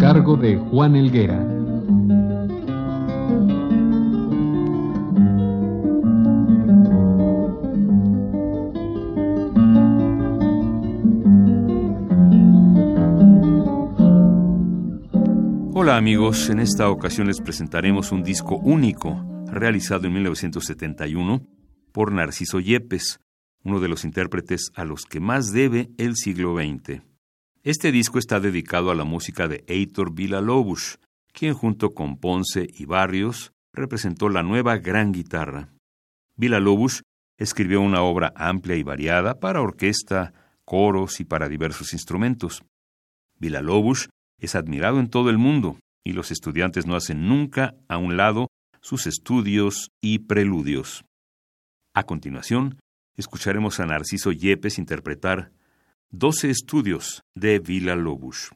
Cargo de Juan Elguera. Hola amigos, en esta ocasión les presentaremos un disco único realizado en 1971 por Narciso Yepes, uno de los intérpretes a los que más debe el siglo XX. Este disco está dedicado a la música de Heitor Villa-Lobos, quien junto con Ponce y Barrios representó la nueva gran guitarra. Villa-Lobos escribió una obra amplia y variada para orquesta, coros y para diversos instrumentos. Villa-Lobos es admirado en todo el mundo y los estudiantes no hacen nunca a un lado sus estudios y preludios. A continuación, escucharemos a Narciso Yepes interpretar 12 estudios de Vila Lobos.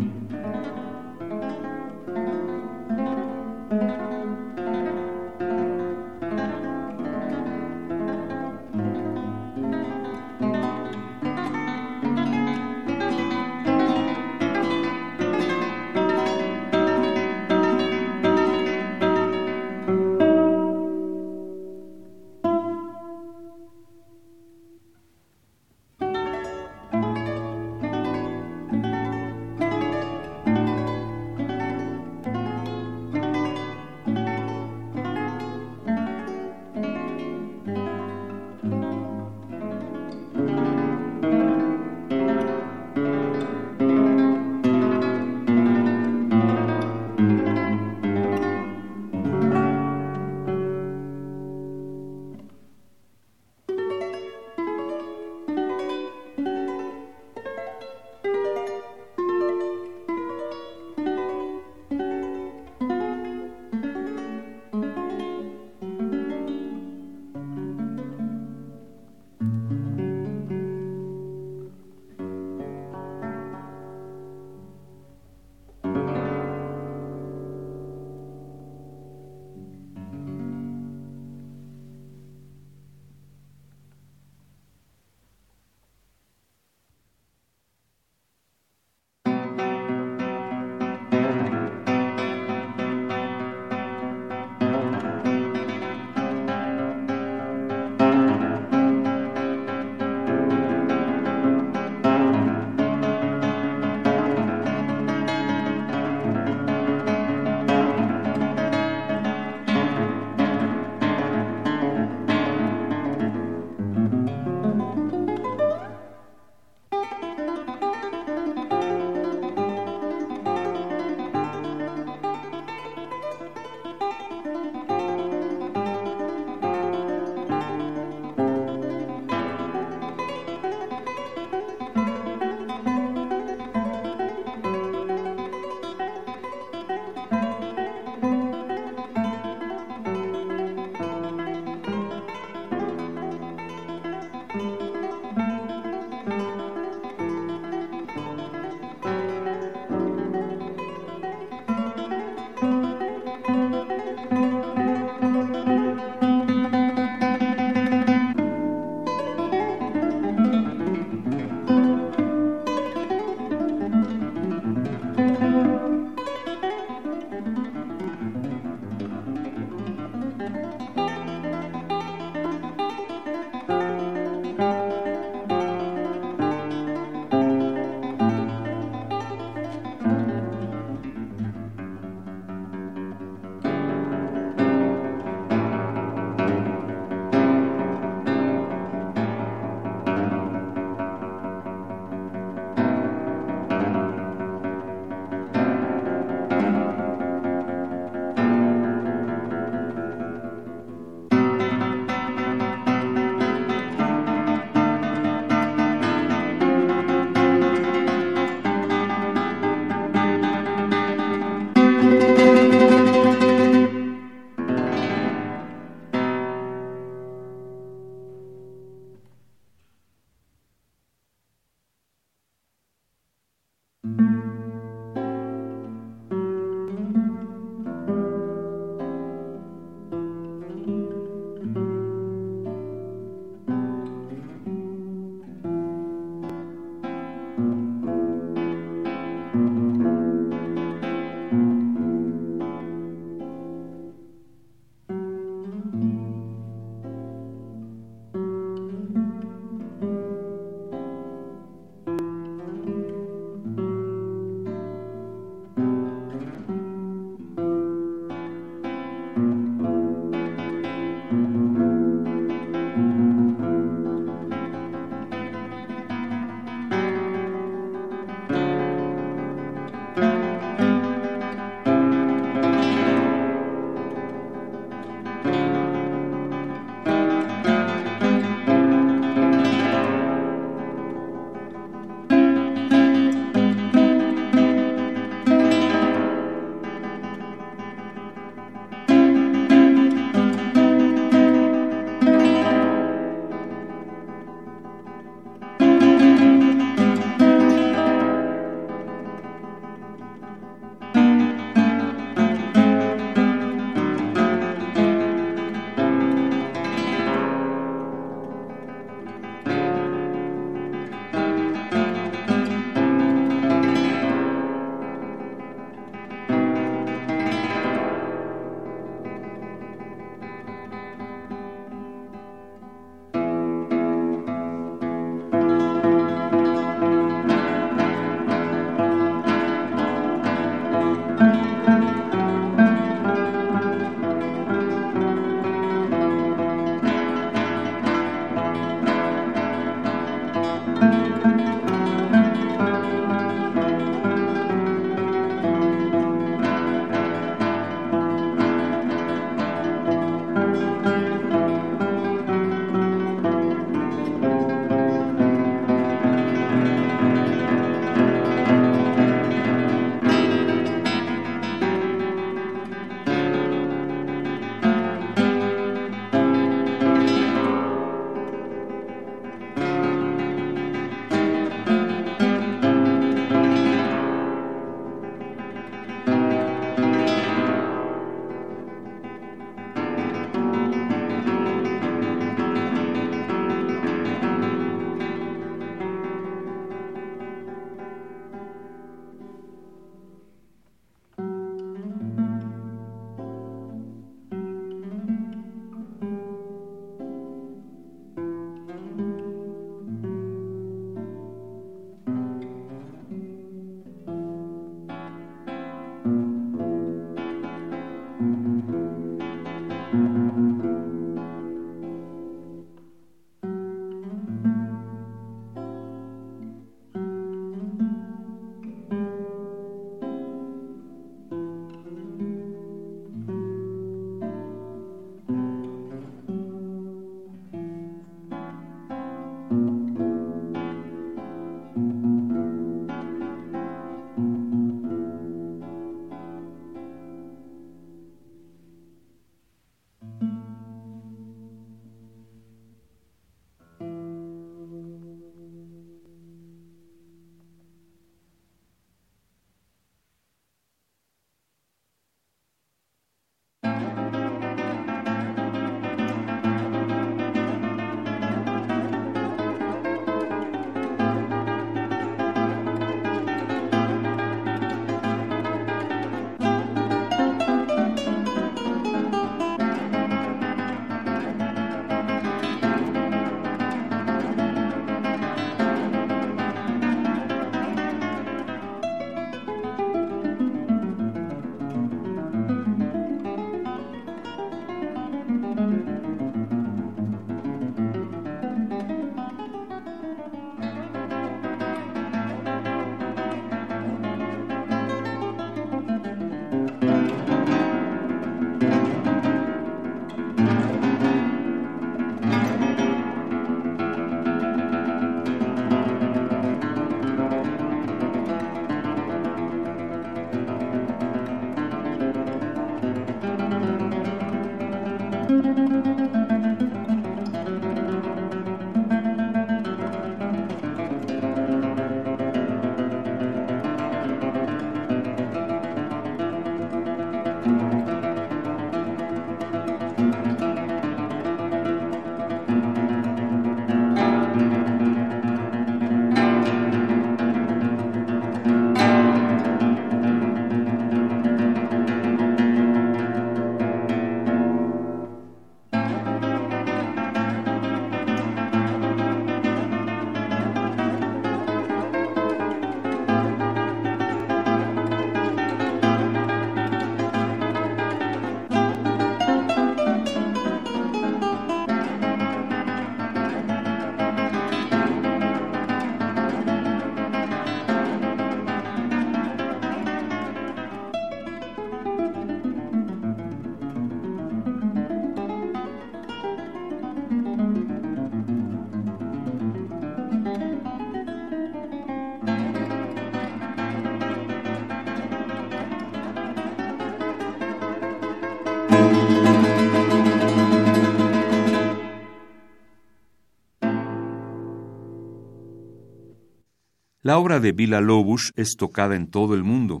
La obra de Villa Lobos es tocada en todo el mundo.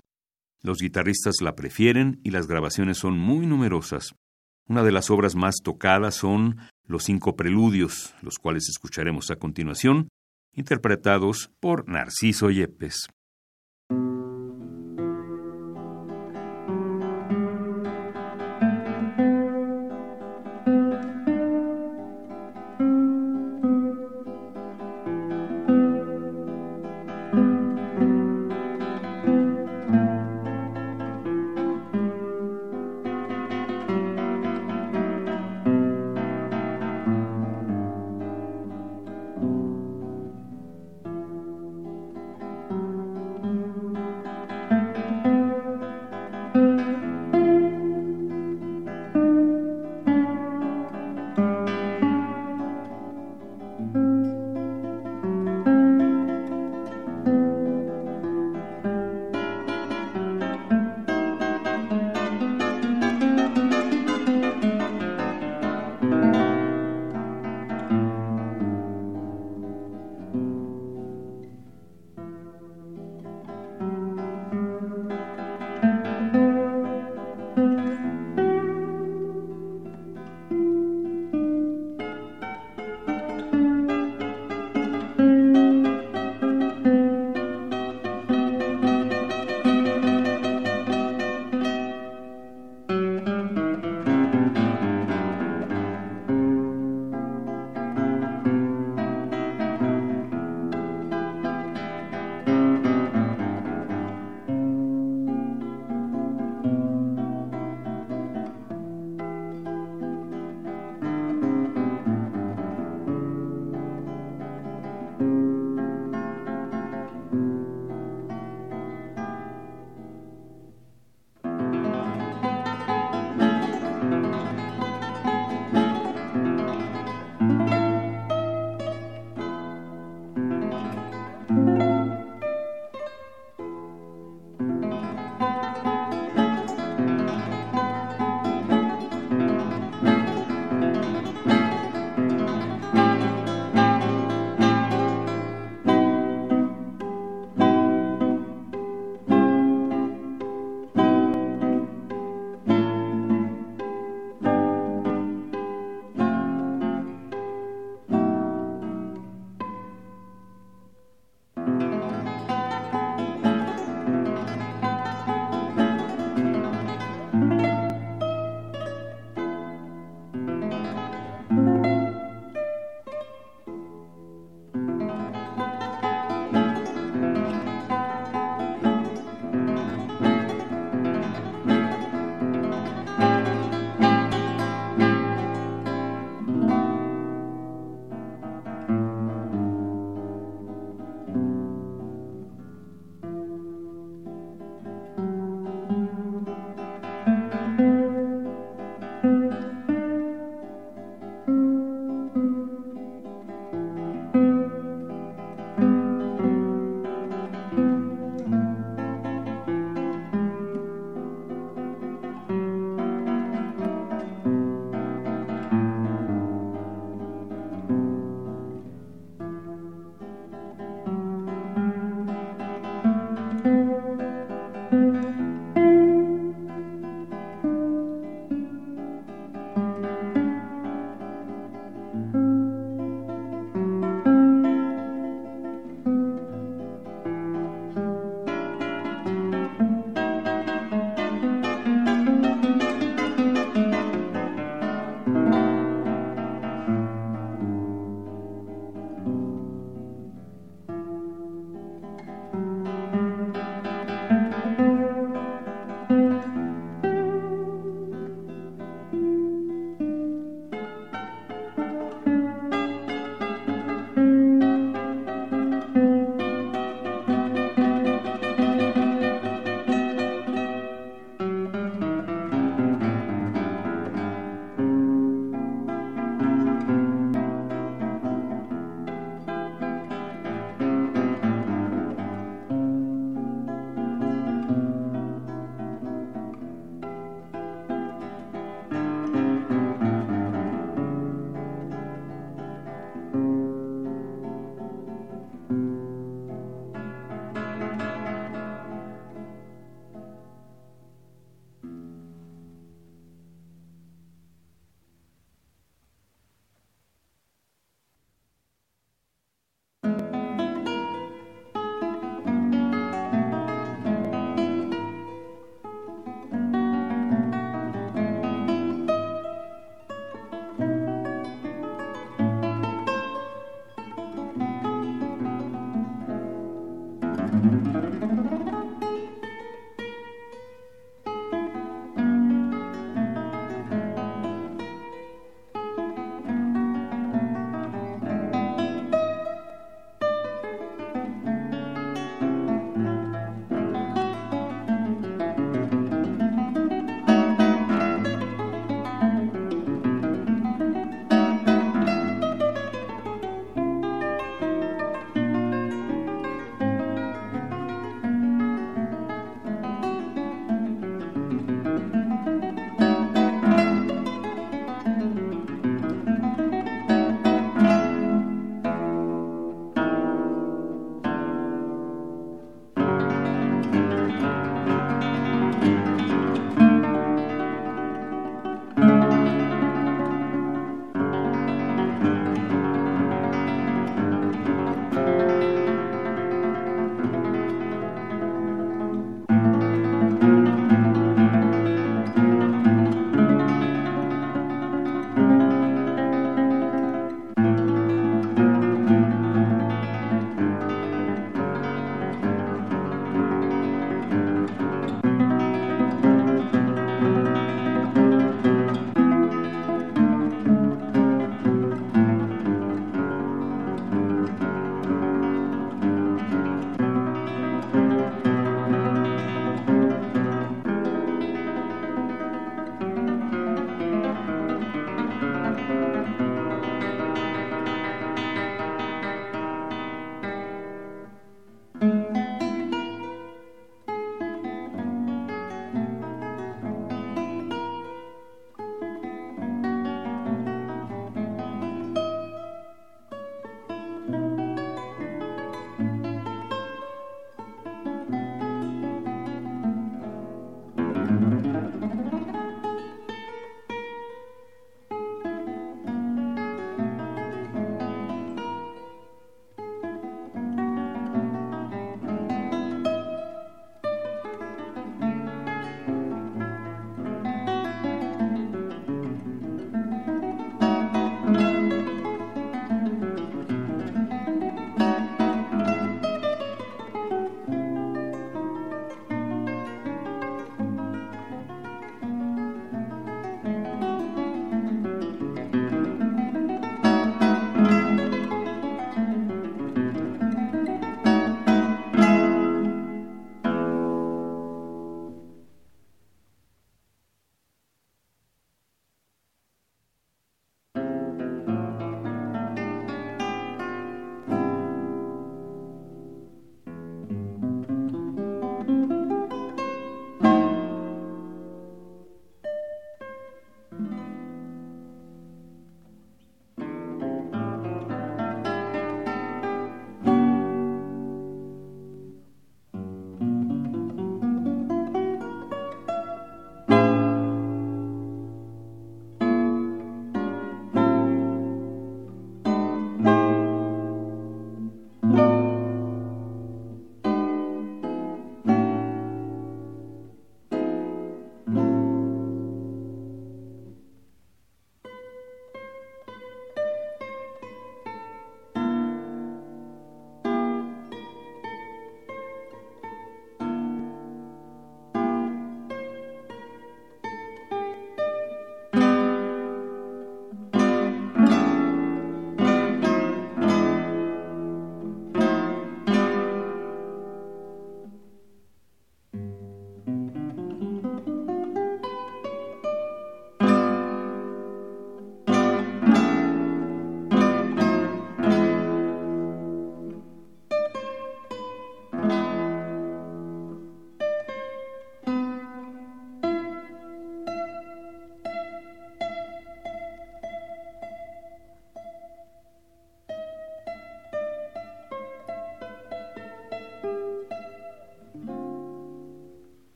Los guitarristas la prefieren y las grabaciones son muy numerosas. Una de las obras más tocadas son Los cinco preludios, los cuales escucharemos a continuación, interpretados por Narciso Yepes.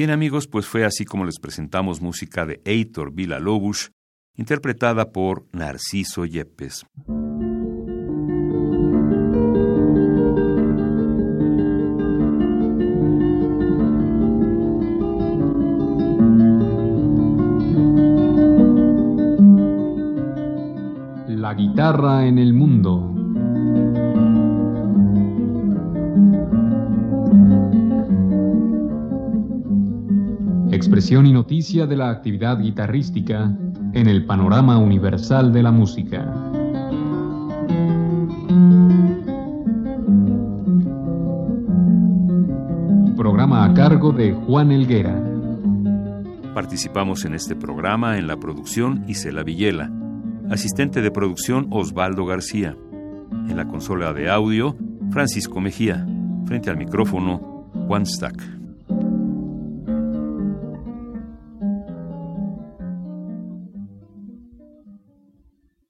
Bien amigos, pues fue así como les presentamos música de Heitor Villa-Lobos, interpretada por Narciso Yepes. Y noticia de la actividad guitarrística en el panorama universal de la música. Programa a cargo de Juan Elguera. Participamos en este programa en la producción Isela Villela, asistente de producción Osvaldo García, en la consola de audio Francisco Mejía, frente al micrófono Juan Stack.